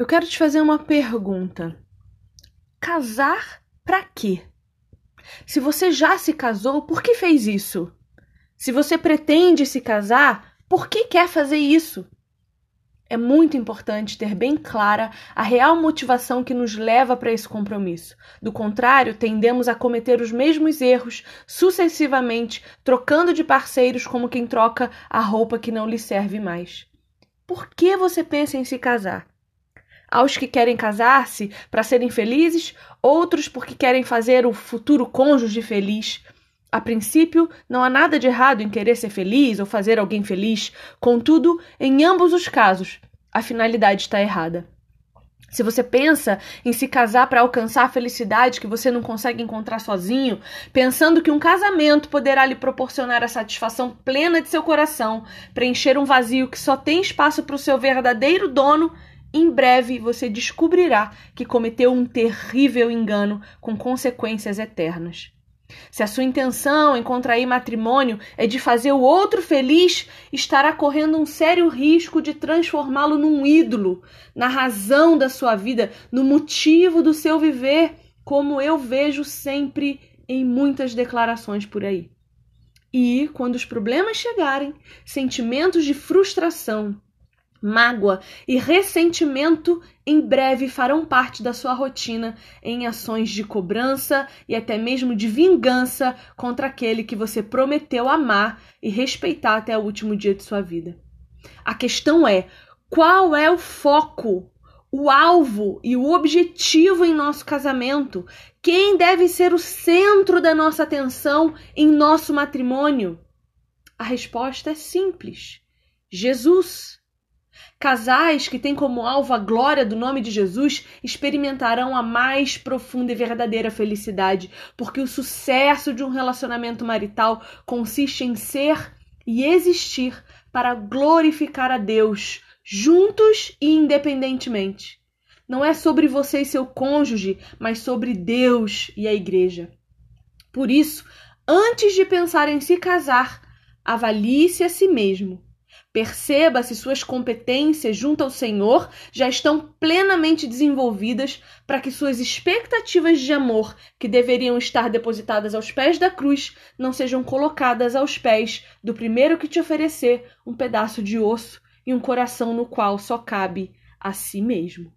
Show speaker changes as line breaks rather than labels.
Eu quero te fazer uma pergunta. Casar para quê? Se você já se casou, por que fez isso? Se você pretende se casar, por que quer fazer isso? É muito importante ter bem clara a real motivação que nos leva para esse compromisso. Do contrário, tendemos a cometer os mesmos erros sucessivamente, trocando de parceiros como quem troca a roupa que não lhe serve mais. Por que você pensa em se casar? Aos que querem casar-se para serem felizes, outros porque querem fazer o futuro cônjuge feliz. A princípio, não há nada de errado em querer ser feliz ou fazer alguém feliz, contudo, em ambos os casos, a finalidade está errada. Se você pensa em se casar para alcançar a felicidade que você não consegue encontrar sozinho, pensando que um casamento poderá lhe proporcionar a satisfação plena de seu coração, preencher um vazio que só tem espaço para o seu verdadeiro dono, em breve você descobrirá que cometeu um terrível engano com consequências eternas. Se a sua intenção em contrair matrimônio é de fazer o outro feliz, estará correndo um sério risco de transformá-lo num ídolo, na razão da sua vida, no motivo do seu viver, como eu vejo sempre em muitas declarações por aí. E, quando os problemas chegarem, sentimentos de frustração, mágoa e ressentimento em breve farão parte da sua rotina em ações de cobrança e até mesmo de vingança contra aquele que você prometeu amar e respeitar até o último dia de sua vida. A questão é: qual é o foco, o alvo e o objetivo em nosso casamento? Quem deve ser o centro da nossa atenção em nosso matrimônio? A resposta é simples: Jesus. Casais que têm como alvo a glória do nome de Jesus experimentarão a mais profunda e verdadeira felicidade, porque o sucesso de um relacionamento marital consiste em ser e existir para glorificar a Deus, juntos e independentemente. Não é sobre você e seu cônjuge, mas sobre Deus e a igreja. Por isso, antes de pensar em se casar, avalie-se a si mesmo Perceba se suas competências junto ao Senhor já estão plenamente desenvolvidas para que suas expectativas de amor, que deveriam estar depositadas aos pés da cruz, não sejam colocadas aos pés do primeiro que te oferecer um pedaço de osso e um coração no qual só cabe a si mesmo.